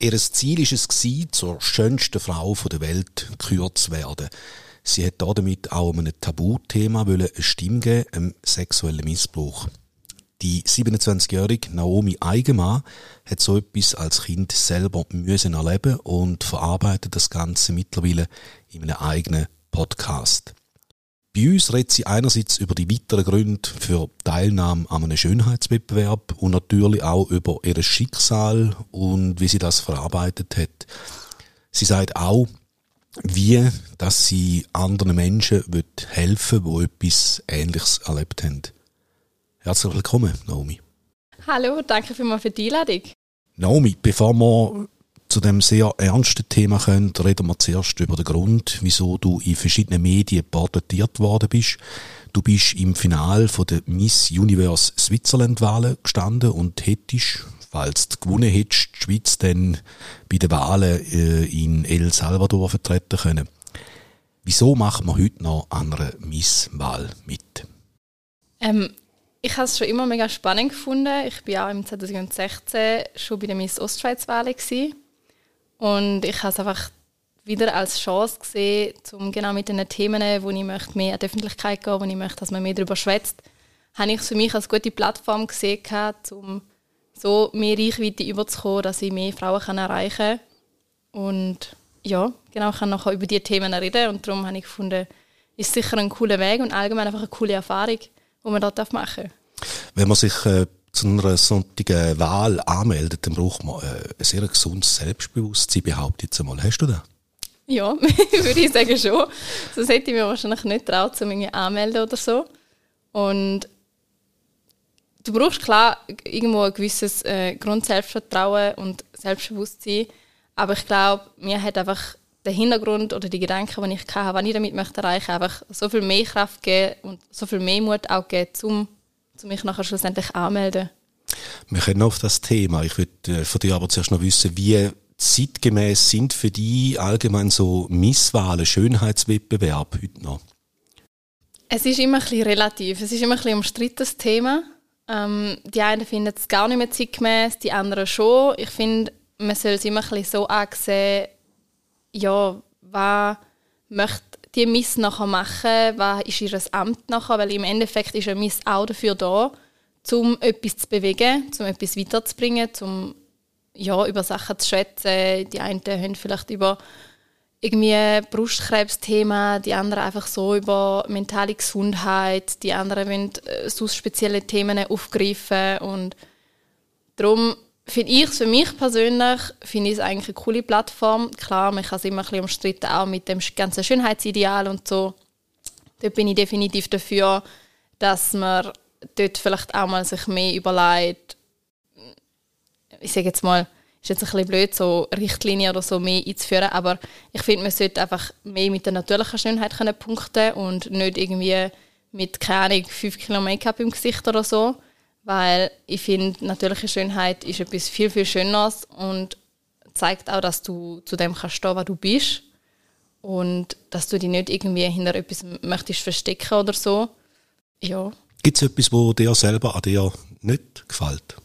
Ihr Ziel war es, zur schönsten Frau der Welt gekürt zu werden. Sie hat damit auch einem Tabuthema eine Stimme geben, einem sexuellen Missbrauch. Die 27-jährige Naomi Eigenmann hat so etwas als Kind selber müssen erleben und verarbeitet das Ganze mittlerweile in einem eigenen Podcast. Bei uns redet sie einerseits über die weiteren Gründe für Teilnahme an einem Schönheitswettbewerb und natürlich auch über ihr Schicksal und wie sie das verarbeitet hat. Sie sagt auch, wie dass sie anderen Menschen helfen will, die etwas Ähnliches erlebt haben. Herzlich willkommen, Naomi. Hallo, danke vielmals für die Einladung. Naomi, bevor wir zu dem sehr ernsten Thema kommen, reden wir zuerst über den Grund, wieso du in verschiedenen Medien porträtiert worden bist. Du bist im Finale der Miss Universe Switzerland Wahlen gestanden und hättest, falls du gewonnen hättest, die Schweiz dann bei den Wahlen äh, in El Salvador vertreten können. Wieso machen wir heute noch an einer Miss-Wahl mit? Ähm, ich habe es schon immer mega spannend gefunden. Ich war auch im 2016 schon bei der Miss Ostschweiz-Wahl. Und ich habe es einfach wieder als Chance gesehen, um genau mit den Themen, wo ich möchte, mehr an die Öffentlichkeit gehen, wo ich möchte, dass man mehr darüber schwätzt, habe ich es für mich als gute Plattform gesehen, um so mehr Reichweite überzukommen, dass ich mehr Frauen erreichen kann. Und ja, genau, ich kann nachher über diese Themen reden und darum habe ich gefunden, ist sicher ein cooler Weg und allgemein einfach eine coole Erfahrung, die man dort machen darf. Wenn man sich äh, zu einer sonntigen Wahl anmeldet, dann braucht man äh, ein sehr gesundes Selbstbewusstsein, behaupte ich jetzt einmal. Hast du das? Ja, würde ich sagen schon. Sonst hätte ich mir wahrscheinlich nicht traut, um mich anmelden oder so. Und du brauchst klar irgendwo ein gewisses äh, Grundselbstvertrauen und Selbstbewusstsein. Aber ich glaube, mir hat einfach der Hintergrund oder die Gedanken, die ich hatte, was ich damit möchte erreichen, einfach so viel mehr Kraft geben und so viel mehr Mut auch geben, um, um mich nachher schlussendlich anmelden. Wir können auf das Thema. Ich würde äh, von dir aber zuerst noch wissen, wie zeitgemäß sind für die allgemein so Misswahlen, Schönheitswettbewerb heute noch? Es ist immer ein bisschen relativ. Es ist immer ein bisschen umstrittenes Thema. Ähm, die einen finden es gar nicht mehr zeitgemäß, die anderen schon. Ich finde, man soll es immer ein bisschen so ansehen, ja, was möchte die Miss nachher machen, was ist ihr Amt nachher, weil im Endeffekt ist eine Miss auch dafür da, um etwas zu bewegen, um etwas weiterzubringen, um ja, über Sachen zu schätzen. Die einen haben vielleicht über irgendwie Brustkrebsthema, die anderen einfach so über mentale Gesundheit, die anderen wollen äh, so spezielle Themen aufgreifen und darum finde ich für mich persönlich finde ich es eigentlich eine coole Plattform. Klar, man kann es immer ein bisschen umstritten, auch mit dem ganzen Schönheitsideal und so. Dort bin ich definitiv dafür, dass man dort vielleicht auch mal sich mehr überlegt, ich sage jetzt mal, ist jetzt ein bisschen blöd, so Richtlinien oder so mehr einzuführen, aber ich finde, man sollte einfach mehr mit der natürlichen Schönheit können punkten und nicht irgendwie mit, keine Ahnung, 5 Kilo Make-up im Gesicht oder so weil ich finde, natürliche Schönheit ist etwas viel, viel Schöneres und zeigt auch, dass du zu dem kannst stehen, was du bist und dass du dich nicht irgendwie hinter etwas möchtest verstecken oder so. Ja. Gibt es etwas, wo dir selber an dir nicht gefällt?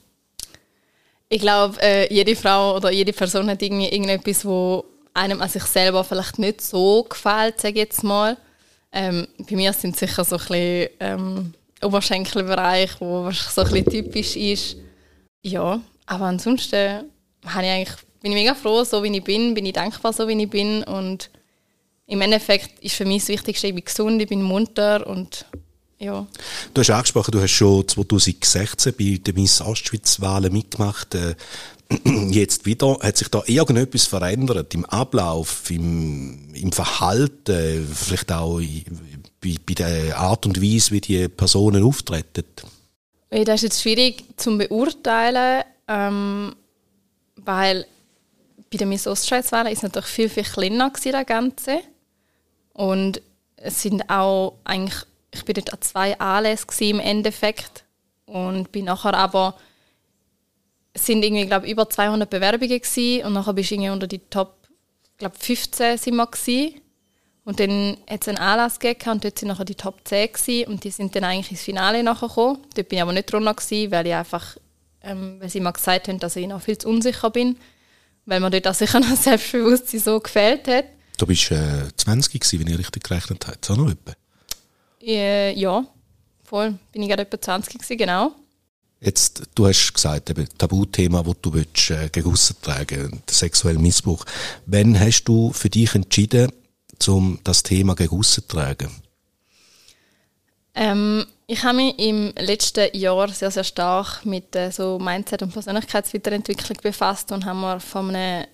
Ich glaube, äh, jede Frau oder jede Person hat irgendwie irgendetwas, wo einem an sich selber vielleicht nicht so gefällt, sage ich jetzt mal. Ähm, bei mir sind sicher so ein bisschen ähm, Oberschenkelbereich, wo so ein bisschen typisch ist. Ja, aber ansonsten ich eigentlich, bin ich mega froh, so wie ich bin, bin ich dankbar, so wie ich bin und im Endeffekt ist für mich das Wichtigste, ich bin gesund, ich bin munter und ja. Du hast angesprochen, du hast schon 2016 bei den Miss Ostschweiz-Wahlen mitgemacht. Äh, jetzt wieder, hat sich da irgendetwas verändert im Ablauf, im, im Verhalten, vielleicht auch bei, bei der Art und Weise, wie die Personen auftreten? Das ist jetzt schwierig zu beurteilen, ähm, weil bei der Miss Ostschweiz-Wahl ist natürlich viel, viel kleiner gewesen, das Ganze. Und es sind auch eigentlich, ich bin dort an zwei Anlässen im Endeffekt und bin nachher aber es sind irgendwie, glaube über 200 Bewerbungen gewesen, und nachher bist du irgendwie unter die Top, glaube 15 sind wir gewesen. Und dann hat es einen Anlass gegeben und dort sind nachher die Top 10 gewesen, und die sind dann eigentlich ins Finale nachher gekommen. Dort bin ich aber nicht drunter gewesen, weil ich einfach, ähm, weil sie mal gesagt haben, dass ich noch viel zu unsicher bin, weil mir dort auch sicher noch Selbstbewusstsein so gefällt hat. Du bist äh, 20 gewesen, wenn ich richtig gerechnet habe. So noch etwa? Äh, ja, voll. Bin ich gerade etwa 20 gewesen, genau. Jetzt, du hast gesagt, eben Tabuthema, das du willst, äh, gegen tragen, der sexuelle Missbrauch. Wann hast du für dich entschieden, um das Thema gegen zu tragen? Ähm, ich habe mich im letzten Jahr sehr, sehr stark mit äh, so Mindset- und Persönlichkeitsweiterentwicklung befasst und haben mir vor einem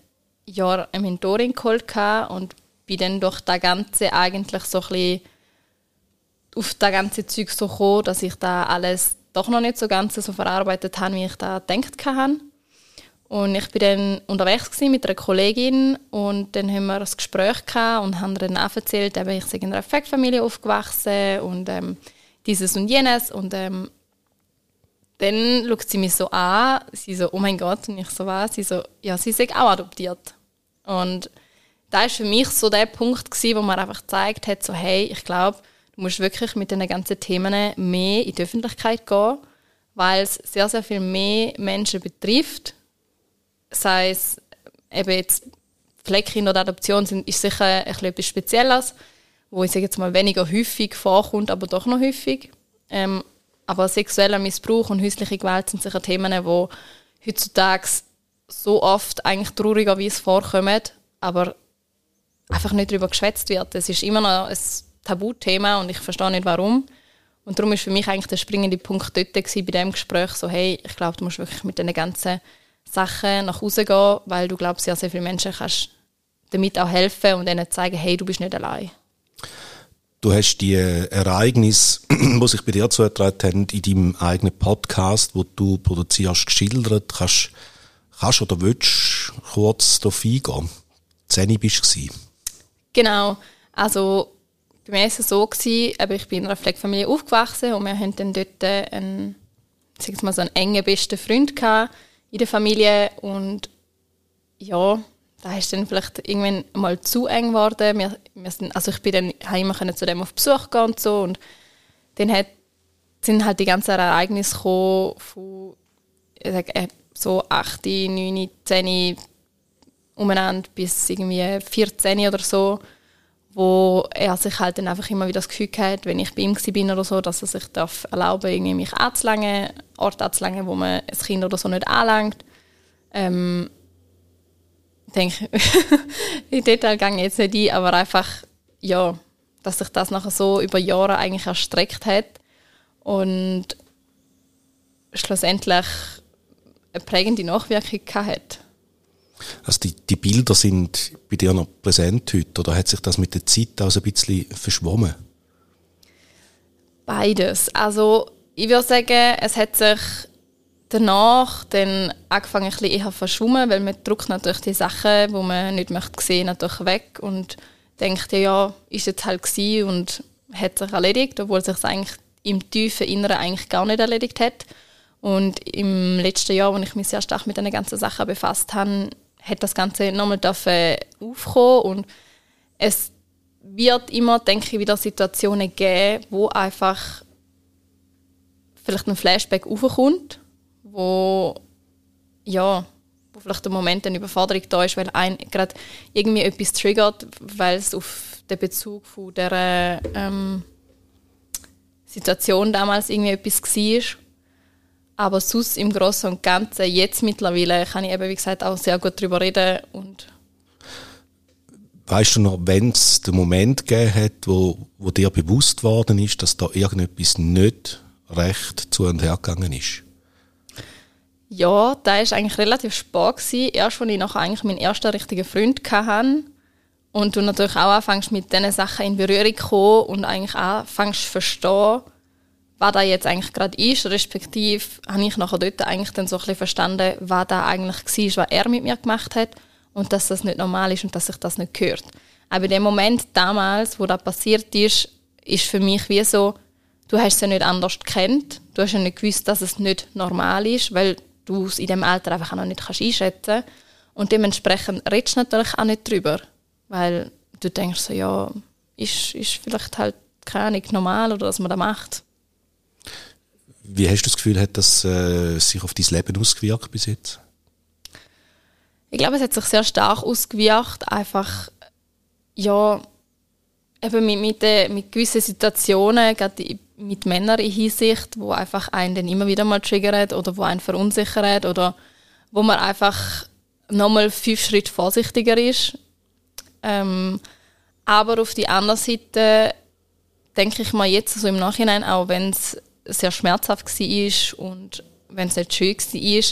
Jahr eine Mentorin geholt und bin dann durch das Ganze eigentlich so ein bisschen auf das ganze Zeug so gekommen, dass ich da alles doch noch nicht so ganz so verarbeitet habe, wie ich da gedacht habe. Und ich bin dann unterwegs mit einer Kollegin und dann haben wir ein Gespräch und haben dann erzählt, eben, ich sei in einer Effektfamilie aufgewachsen und ähm, dieses und jenes und ähm, dann schaut sie mich so an, sie so, oh mein Gott, und ich so was, sie so, ja, sie sei auch adoptiert. Und da war für mich so der Punkt gewesen, wo man einfach gezeigt hat, so hey, ich glaube, Du musst wirklich mit den ganzen Themen mehr in die Öffentlichkeit gehen, weil es sehr, sehr viel mehr Menschen betrifft. Sei es eben jetzt Pflegekinder oder Adoption sind, ist sicher etwas Spezielles, wo ich sage jetzt mal weniger häufig vorkommt, aber doch noch häufig. Ähm, aber sexueller Missbrauch und häusliche Gewalt sind sicher Themen, die heutzutage so oft eigentlich traurigerweise vorkommen, aber einfach nicht darüber geschwätzt wird. Es ist immer noch ein Tabuthema und ich verstehe nicht warum. Und darum ist für mich eigentlich der springende Punkt dort bei dem Gespräch so, hey, ich glaube, du musst wirklich mit diesen ganzen Sachen nach Hause gehen, weil du glaubst, sehr, sehr viele Menschen kannst damit auch helfen und ihnen zeigen, hey, du bist nicht allein. Du hast die Ereignisse, die sich bei dir zugetragen haben, in deinem eigenen Podcast, wo du produzierst, geschildert. Kannst, kannst oder willst kurz darauf eingehen? Zehn bist du Genau. Also bei mir war es so, gewesen, ich bin in einer Pflegefamilie aufgewachsen und wir hatten dann dort einen, sag mal, so einen engen besten Freund in der Familie und ja, da ist dann vielleicht irgendwann mal zu eng geworden. Wir, wir sind, also ich bin dann immer zu dem auf Besuch gehen und so und dann hat, sind halt die ganzen Ereignisse gekommen von ich sag, äh, so 8, 9, 10 umeinander bis irgendwie 14 oder so wo er sich halt dann einfach immer wieder das Gefühl hat, wenn ich bei ihm bin oder so, dass er sich darf erlauben irgendwie mich anzulangen, Ort anzulangen, wo man ein Kind oder so nicht anlangt. Ähm, ich denke, in Detail gehe ich jetzt nicht ein, aber einfach, ja, dass sich das nachher so über Jahre eigentlich erstreckt hat und schlussendlich eine prägende Nachwirkung hat. Also die, die Bilder sind bei dir noch präsent heute oder hat sich das mit der Zeit auch so ein bisschen verschwommen? Beides. Also ich würde sagen, es hat sich danach dann angefangen ein bisschen eher verschwommen, weil man druckt natürlich die Sachen, die man nicht möchte sehen, natürlich weg und denkt, ja, ist jetzt halt gewesen und hat sich erledigt, obwohl sich eigentlich im tiefen Inneren eigentlich gar nicht erledigt hat. Und im letzten Jahr, als ich mich sehr stark mit den ganzen Sachen befasst habe, hat das Ganze nochmal aufkommen und es wird immer, denke ich, wieder Situationen geben, wo einfach vielleicht ein Flashback aufkommt, wo ja, wo vielleicht ein Moment eine Überforderung da ist, weil ein gerade irgendwie etwas triggert, weil es auf den Bezug von der ähm, Situation damals irgendwie etwas war aber sonst im Großen und Ganzen, jetzt mittlerweile, kann ich eben, wie gesagt, auch sehr gut darüber reden. Und weißt du noch, wenn es den Moment gegeben hat, wo, wo dir bewusst worden ist, dass da irgendetwas nicht recht zu und her gegangen ist? Ja, da war eigentlich relativ spät. Gewesen. Erst, als ich nachher eigentlich meinen ersten richtigen Freund hatte und du natürlich auch anfängst mit diesen Sachen in Berührung zu kommen und eigentlich anfängst zu verstehen, was da jetzt eigentlich gerade ist, respektive habe ich nachher dort eigentlich dann so ein bisschen verstanden, was da eigentlich war, was er mit mir gemacht hat und dass das nicht normal ist und dass sich das nicht gehört. Aber in dem Moment damals, wo das passiert ist, ist für mich wie so, du hast es ja nicht anders gekannt, du hast ja nicht gewusst, dass es nicht normal ist, weil du es in dem Alter einfach auch noch nicht kannst einschätzen und dementsprechend redest du natürlich auch nicht drüber, weil du denkst so, ja, ist, ist vielleicht halt keine Ahnung, normal oder dass man das macht. Wie hast du das Gefühl, hat das äh, sich auf dein Leben ausgewirkt bis jetzt? Ich glaube, es hat sich sehr stark ausgewirkt. Einfach, ja, eben mit, mit, äh, mit gewissen Situationen, gerade mit Männern in Hinsicht, wo einfach einen dann immer wieder mal triggert oder wo einen verunsichert oder wo man einfach nochmal fünf Schritte vorsichtiger ist. Ähm, aber auf die andere Seite denke ich mal jetzt so im Nachhinein, auch wenn es sehr schmerzhaft war und wenn es nicht schön war,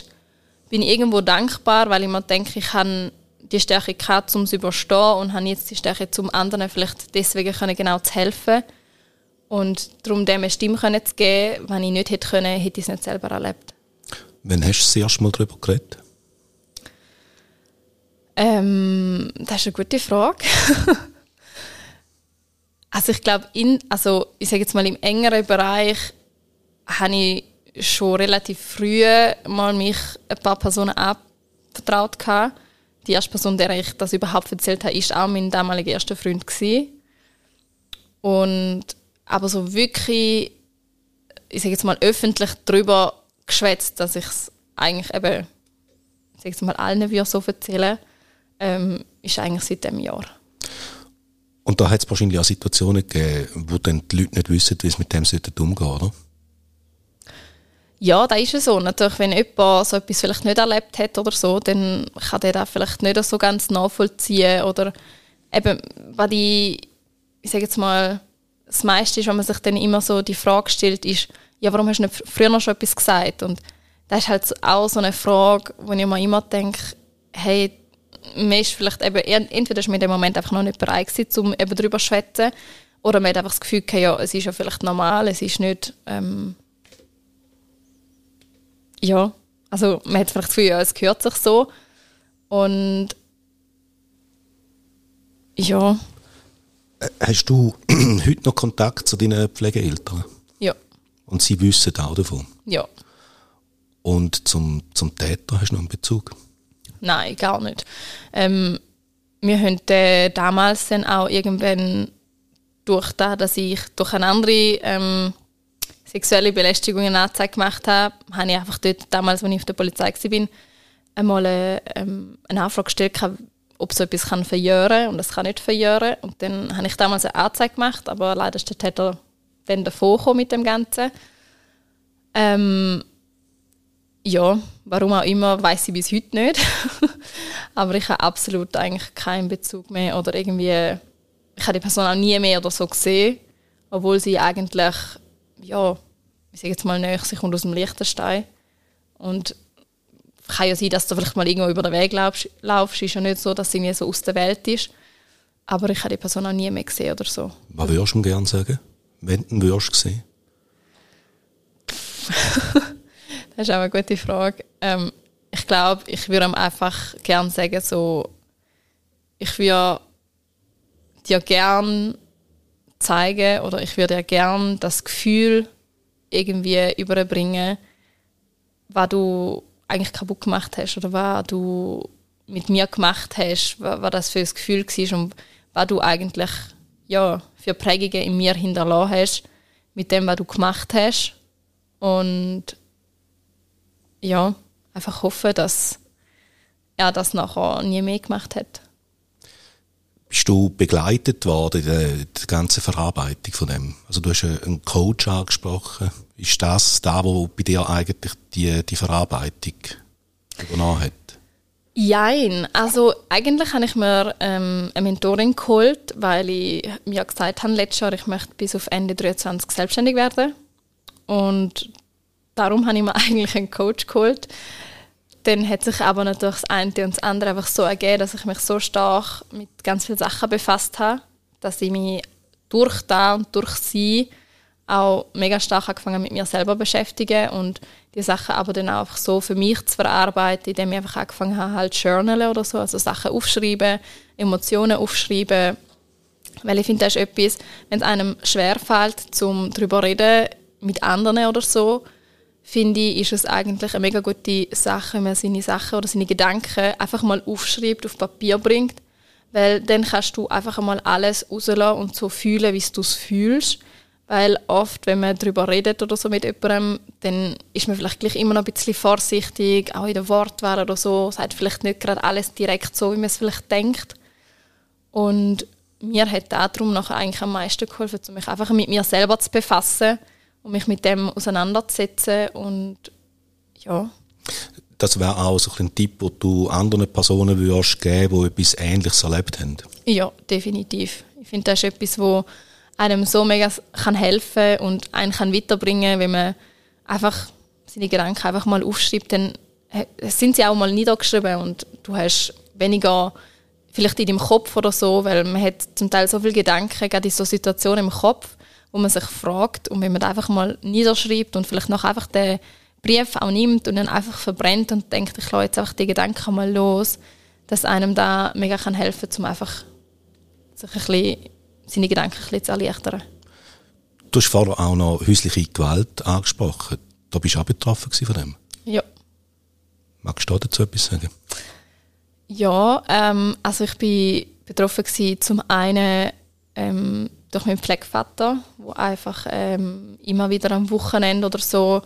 bin ich irgendwo dankbar, weil ich mir denke, ich habe die Stärke gehabt, um es zu überstehen und habe jetzt die Stärke, zum anderen vielleicht deswegen können, genau zu helfen und darum dem eine Stimme können zu geben. Wenn ich nicht hätte können, hätte ich es nicht selber erlebt. Wann hast du das erste Mal darüber geredet? Ähm, das ist eine gute Frage. also ich glaube, also ich sage jetzt mal im engeren Bereich habe ich schon relativ früh mal mich ein paar Personen abvertraut gehabt. Die erste Person, der ich das überhaupt erzählt habe, ist auch mein damaliger erster Freund gewesen. Und aber so wirklich, ich sage jetzt mal öffentlich darüber geschwätzt, dass ich es eigentlich eben, ich sage jetzt mal allen würde so erzählen, ähm, ist eigentlich seit dem Jahr. Und da hat es wahrscheinlich auch Situationen gegeben, wo dann die Leute nicht wissen, wie es mit dem umgehen oder? Ja, da ist es so. Natürlich, wenn jemand so etwas vielleicht nicht erlebt hat oder so, dann kann der das vielleicht nicht so ganz nachvollziehen. Oder eben, was ich, ich sage jetzt mal, das meiste ist, wenn man sich dann immer so die Frage stellt, ist, ja, warum hast du nicht früher noch schon etwas gesagt? Und das ist halt auch so eine Frage, wo ich mir immer denke, hey, man ist vielleicht eben, entweder ist man in dem Moment einfach noch nicht bereit gewesen, um eben darüber zu schwätzen, oder man hat einfach das Gefühl, ja, es ist ja vielleicht normal, es ist nicht, ähm, ja, also man hat vielleicht das Gefühl, ja, es gehört sich so. Und ja. Hast du heute noch Kontakt zu deinen Pflegeeltern? Ja. Und sie wissen auch davon? Ja. Und zum, zum Täter hast du noch einen Bezug? Nein, gar nicht. Ähm, wir haben äh, damals dann auch irgendwann durch das, dass ich durch eine andere ähm, sexuelle Belästigung eine Anzeige gemacht habe, habe ich einfach dort, damals, als ich auf der Polizei war, einmal eine, ähm, eine Anfrage gestellt, ob so etwas kann verjähren kann und das kann nicht verjähren. Und dann habe ich damals eine Anzeige gemacht, aber leider ist der Täter dann davor mit dem Ganzen. Ähm, ja, warum auch immer, weiß ich bis heute nicht. aber ich habe absolut eigentlich keinen Bezug mehr oder irgendwie, ich habe die Person auch nie mehr oder so gesehen, obwohl sie eigentlich ja, ich sage jetzt mal näher, sie kommt aus dem Liechtenstein. Und kann ja sein, dass du vielleicht mal irgendwo über den Weg laufst. laufst. Ist ja nicht so, dass sie mir so aus der Welt ist. Aber ich habe die Person auch nie mehr gesehen oder so. Was würdest du ihm gerne sagen? Wenn du ihn würdest sehen? das ist auch eine gute Frage. Ähm, ich glaube, ich würde ihm einfach gerne sagen, so, ich würde dir gerne zeigen oder ich würde ja gern das Gefühl irgendwie überbringen, was du eigentlich kaputt gemacht hast oder was du mit mir gemacht hast, was, was das für ein Gefühl war und was du eigentlich ja, für Prägungen in mir hinterlassen hast mit dem, was du gemacht hast. Und ja, einfach hoffen, dass er das nachher nie mehr gemacht hat bist du begleitet worden in der, der ganzen Verarbeitung von dem? Also du hast einen Coach angesprochen. Ist das da, wo bei dir eigentlich die, die Verarbeitung übernommen hat? Jein. Also eigentlich habe ich mir ähm, eine Mentorin geholt, weil ich mir gesagt habe letztes Jahr, ich möchte bis auf Ende 23 selbstständig werden. Und darum habe ich mir eigentlich einen Coach geholt, dann hat sich aber natürlich das eine und das andere einfach so ergeben, dass ich mich so stark mit ganz vielen Sachen befasst habe, dass ich mich durch da und durch sie auch mega stark angefangen mit mir selber beschäftigen und die Sachen aber dann auch so für mich zu verarbeiten, indem ich einfach angefangen habe, halt journalen oder so, also Sachen aufschreiben, Emotionen aufschreiben, weil ich finde, das ist etwas, wenn es einem schwerfällt, zum darüber reden mit anderen oder so, finde ich, ist es eigentlich eine mega gute Sache, wenn man seine Sachen oder seine Gedanken einfach mal aufschreibt, auf Papier bringt. weil dann kannst du einfach einmal alles rauslassen und so fühlen, wie du es fühlst. Weil oft, wenn man darüber redet oder so mit jemandem, dann ist man vielleicht gleich immer noch ein bisschen vorsichtig, auch in der Wortwahl oder so, sagt vielleicht nicht gerade alles direkt so, wie man es vielleicht denkt. Und mir hat darum nachher eigentlich am meisten geholfen, mich einfach mit mir selber zu befassen und mich mit dem auseinanderzusetzen und ja. Das wäre auch so ein Tipp, den du anderen Personen würdest geben, die etwas Ähnliches erlebt haben? Ja, definitiv. Ich finde, das ist etwas, wo einem so mega kann helfen und einen kann weiterbringen, wenn man einfach seine Gedanken einfach mal aufschreibt, dann sind sie auch mal niedergeschrieben und du hast weniger vielleicht in deinem Kopf oder so, weil man hat zum Teil so viele Gedanken, gerade in so Situationen im Kopf, wo man sich fragt und wenn man da einfach mal niederschreibt und vielleicht noch einfach den Brief auch nimmt und dann einfach verbrennt und denkt, ich lasse jetzt einfach die Gedanken mal los, dass einem da mega kann helfen, um einfach sich ein bisschen seine Gedanken ein bisschen zu erleichtern. Du hast vorher auch noch häusliche Gewalt angesprochen. Da bist du auch betroffen von dem? Ja. Magst du dazu etwas sagen? Ja, ähm, also ich bin betroffen gewesen, zum einen ähm, durch meinen Pflegevater, wo einfach ähm, immer wieder am Wochenende oder so,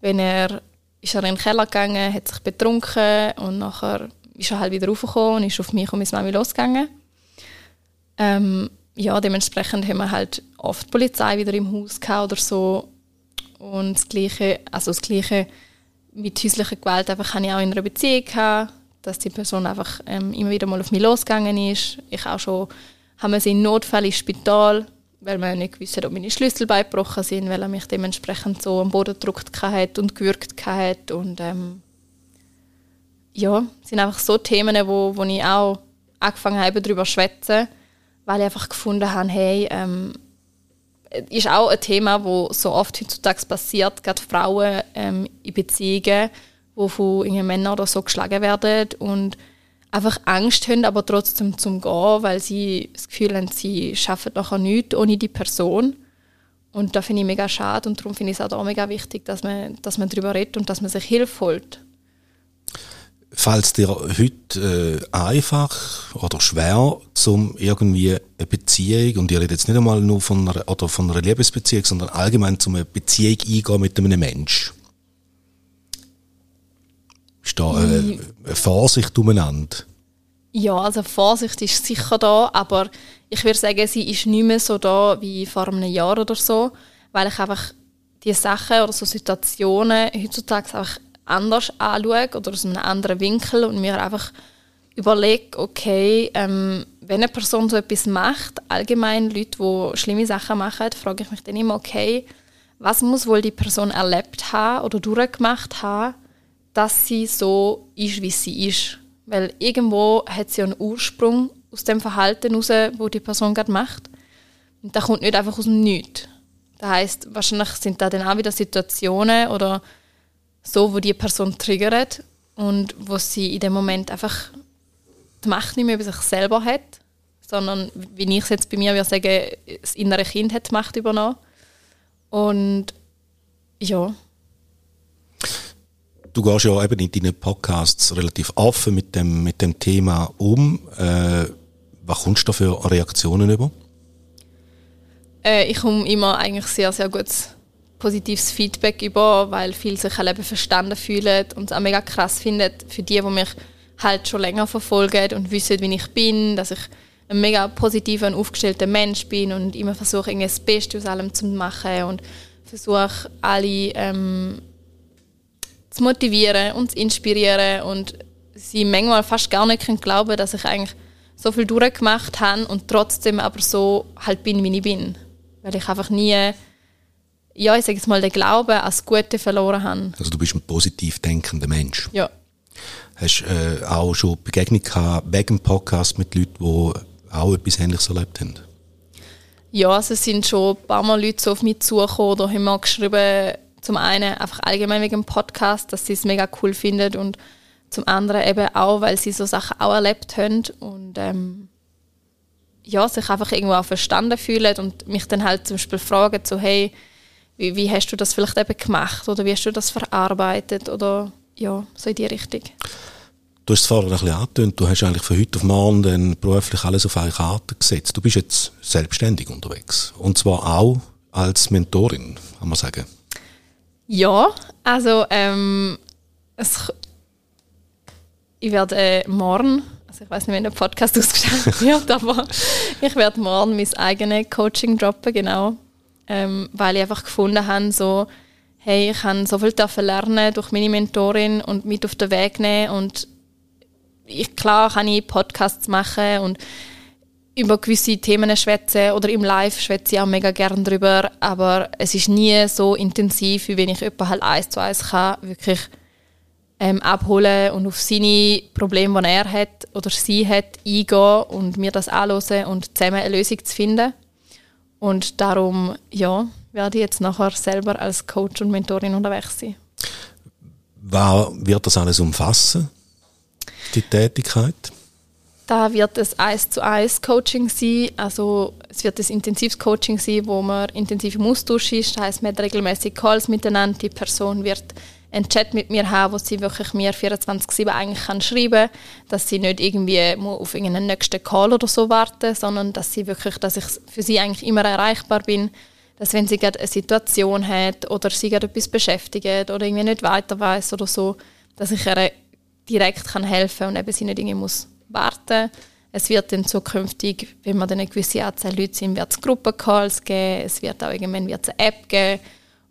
wenn er ist er in den Keller gegangen, hat sich betrunken und nachher ist er halt wieder raufgekommen und ist auf mich und meine Mami losgegangen. Ähm, ja, dementsprechend haben wir halt oft die Polizei wieder im Haus gehabt oder so. Und das Gleiche, also das Gleiche mit häuslicher Gewalt einfach habe ich auch in einer Beziehung gehabt, dass die Person einfach ähm, immer wieder mal auf mich losgegangen ist. Ich auch schon, haben wir sie in Notfall ins Spital, weil wir nicht gewusst ob meine Schlüssel beigebrochen sind, weil er mich dementsprechend so am Boden gedrückt hat und gewürgt hat und ähm, ja, sind einfach so Themen, wo, wo ich auch angefangen habe, darüber zu schwätzen weil ich einfach gefunden habe, hey, ähm, ist auch ein Thema, wo so oft heutzutage passiert, gerade Frauen ähm, in Beziehungen, wo von Männern oder so geschlagen werden. Und einfach Angst haben, aber trotzdem zum Gehen, weil sie das Gefühl haben, sie schaffen nachher nichts ohne die Person. Und da finde ich mega schade und darum finde ich es auch da mega wichtig, dass man, dass man darüber redet und dass man sich Hilfe holt. Fällt dir heute äh, einfach oder schwer, um irgendwie eine Beziehung, und ich rede jetzt nicht einmal nur von einer, oder von einer Liebesbeziehung, sondern allgemein um eine Beziehung eingehen mit einem Menschen? Ist da äh, mm. Eine Vorsicht umeinander? Ja, also Vorsicht ist sicher da, aber ich würde sagen, sie ist nicht mehr so da wie vor einem Jahr oder so, weil ich einfach die Sachen oder so Situationen heutzutage einfach anders anschaue oder aus einem anderen Winkel und mir einfach überlege, okay, ähm, wenn eine Person so etwas macht, allgemein Leute, die schlimme Sachen machen, frage ich mich dann immer, okay, was muss wohl die Person erlebt haben oder durchgemacht haben, dass sie so ist, wie sie ist. Weil irgendwo hat sie einen Ursprung aus dem Verhalten heraus, wo die Person gerade macht. Und das kommt nicht einfach aus dem Nichts. Das heißt, wahrscheinlich sind da dann auch wieder Situationen oder so, wo die Person triggert und wo sie in dem Moment einfach die Macht nicht mehr über sich selber hat, sondern, wie ich es jetzt bei mir würde sagen, das innere Kind hat die Macht übernommen. Und ja. Du gehst ja eben in deinen Podcasts relativ offen mit dem, mit dem Thema um. Äh, was kommst du da für Reaktionen über? Äh, ich komme immer eigentlich sehr, sehr gutes positives Feedback über, weil viele sich halt eben verstanden fühlen und es auch mega krass finden für die, die mich halt schon länger verfolgen und wissen, wie ich bin, dass ich ein mega positiver und aufgestellter Mensch bin und immer versuche, das Beste aus allem zu machen und versuche, alle ähm, zu motivieren und zu inspirieren und sie manchmal fast gar nicht können glauben, dass ich eigentlich so viel durchgemacht habe und trotzdem aber so halt bin, wie ich bin. Weil ich einfach nie ja, ich sage jetzt mal, den Glauben an das Gute verloren haben. Also du bist ein positiv denkender Mensch. Ja. Hast du äh, auch schon Begegnung gehabt wegen dem Podcast mit Leuten, die auch etwas Ähnliches erlebt haben? Ja, also es sind schon ein paar Mal Leute so auf mich zugekommen oder haben mir geschrieben, zum einen einfach allgemein wegen dem Podcast, dass sie es mega cool finden und zum anderen eben auch, weil sie so Sachen auch erlebt haben und ähm, ja, sich einfach irgendwo auch verstanden fühlen und mich dann halt zum Beispiel fragen, so hey, wie, wie hast du das vielleicht eben gemacht oder wie hast du das verarbeitet oder ja, so in die Richtung? Du hast es vorher ein bisschen angetönt, du hast eigentlich von heute auf morgen dann beruflich alles auf eine Karte gesetzt. Du bist jetzt selbstständig unterwegs. Und zwar auch als Mentorin, kann man sagen. Ja, also ähm, es, ich werde äh, morgen, also ich weiß nicht, wenn der Podcast ausgestellt wird, aber ich werde morgen mein eigenes Coaching droppen, genau. Ähm, weil ich einfach gefunden habe, so, hey, ich kann so viel lernen durch meine Mentorin und mit auf den Weg nehmen und ich, klar kann ich Podcasts machen und über gewisse Themen schwätzen oder im Live schwätze ich auch mega gerne drüber, aber es ist nie so intensiv, wie wenn ich jemanden halt eins zu eins kann, wirklich ähm, abholen und auf seine Probleme, die er hat oder sie hat, eingehen und mir das anhören und zusammen eine Lösung zu finden. Und darum, ja, werde ich jetzt nachher selber als Coach und Mentorin unterwegs sein. Was wird das alles umfassen? die Tätigkeit? Da wird es eins zu eins Coaching sein, also es wird ein intensives Coaching sein, wo man intensiv im Austausch ist. Das heißt, man hat regelmäßig Calls miteinander. Die Person wird einen Chat mit mir haben, wo sie wirklich mir 24/7 eigentlich kann schreiben, dass sie nicht irgendwie auf irgendeinen nächsten Call oder so warten, sondern dass sie wirklich, dass ich für sie eigentlich immer erreichbar bin, dass wenn sie gerade eine Situation hat oder sie gerade etwas beschäftigt oder irgendwie nicht weiter weiß oder so, dass ich ihr direkt kann helfen und eben sie nicht irgendwie muss warten. Es wird dann zukünftig, wenn wir dann eine gewisse Anzahl Leute sind, wird es Gruppencalls geben. Es wird auch irgendwann wird's eine App geben,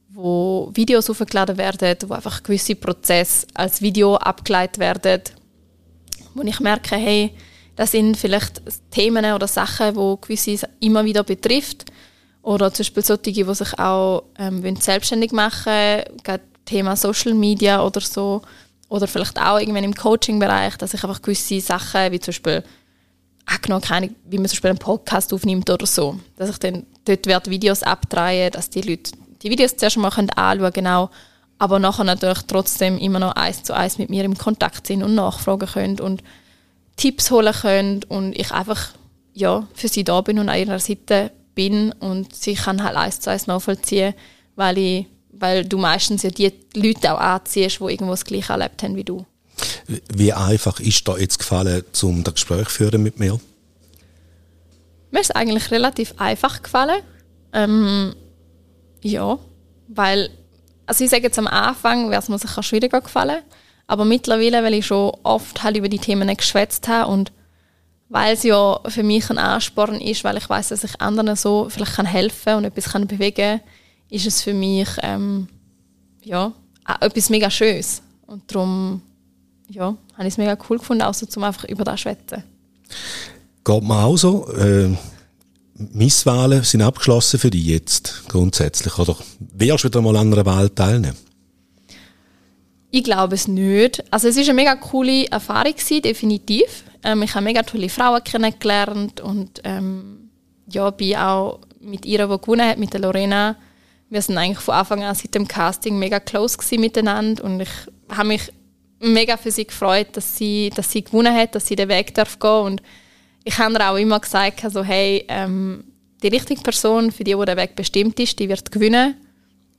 wo Videos aufgeladen werden, wo einfach gewisse Prozesse als Video abgeleitet werden, wo ich merke, hey, das sind vielleicht Themen oder Sachen, wo gewisse immer wieder betrifft. Oder zum Beispiel solche, die sich auch ähm, selbstständig machen wollen, gerade Thema Social Media oder so, oder vielleicht auch irgendwann im Coaching-Bereich, dass ich einfach gewisse Sachen, wie zum Beispiel, auch genau keine, wie man zum Beispiel einen Podcast aufnimmt oder so, dass ich dann dort Videos abdrehen, dass die Leute die Videos zuerst mal anschauen können, genau, aber nachher natürlich trotzdem immer noch eins zu eins mit mir im Kontakt sind und nachfragen können und Tipps holen können und ich einfach ja, für sie da bin und an ihrer Seite bin und sie kann halt eins zu eins nachvollziehen, weil ich weil du meistens ja die Leute auch anziehst, die irgendwo das Gleiche erlebt haben wie du. Wie einfach ist da jetzt gefallen, zum das Gespräch zu führen mit mir? Mir ist es eigentlich relativ einfach gefallen. Ähm, ja, weil, also ich sage jetzt am Anfang, wäre es mir sicher schwieriger gefallen, aber mittlerweile, weil ich schon oft halt über die Themen geschwätzt habe und weil es ja für mich ein Ansporn ist, weil ich weiß, dass ich anderen so vielleicht kann helfen und etwas kann bewegen kann, ist es für mich ähm, ja, etwas mega Schönes. Und darum ja, habe ich es mega cool gefunden, auch so zum einfach über das schwätzen. Geht mir auch so. Äh, Misswahlen sind abgeschlossen für dich jetzt grundsätzlich, oder wirst du wieder mal an einer Wahl teilnehmen? Ich glaube es nicht. Also es ist eine mega coole Erfahrung gewesen, definitiv. Ähm, ich habe mega tolle Frauen kennengelernt und ähm, ja, bin auch mit ihr, die gewonnen hat, mit der Lorena, wir sind eigentlich von Anfang an seit dem Casting mega close miteinander und ich habe mich mega für sie gefreut, dass sie, dass sie gewonnen hat, dass sie den Weg darf gehen und ich habe ihr auch immer gesagt, also hey, ähm, die richtige Person, für die, die der Weg bestimmt ist, die wird gewinnen.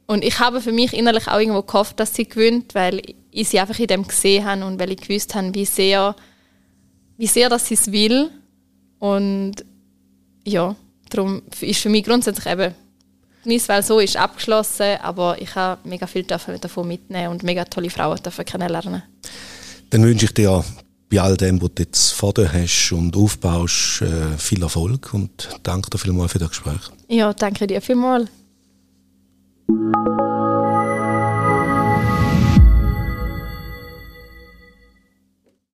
Und ich habe für mich innerlich auch irgendwo gehofft, dass sie gewinnt, weil ich sie einfach in dem gesehen habe und weil ich gewusst habe, wie sehr, wie sehr dass sie es will. Und ja, darum ist für mich grundsätzlich eben Misswahl so ist abgeschlossen, aber ich habe mega viel davon mitnehmen und mega tolle Frauen kennenlernen. Dann wünsche ich dir bei all dem, was du jetzt vor dir hast und aufbaust, äh, viel Erfolg und danke dir vielmals für das Gespräch. Ja, danke dir vielmals.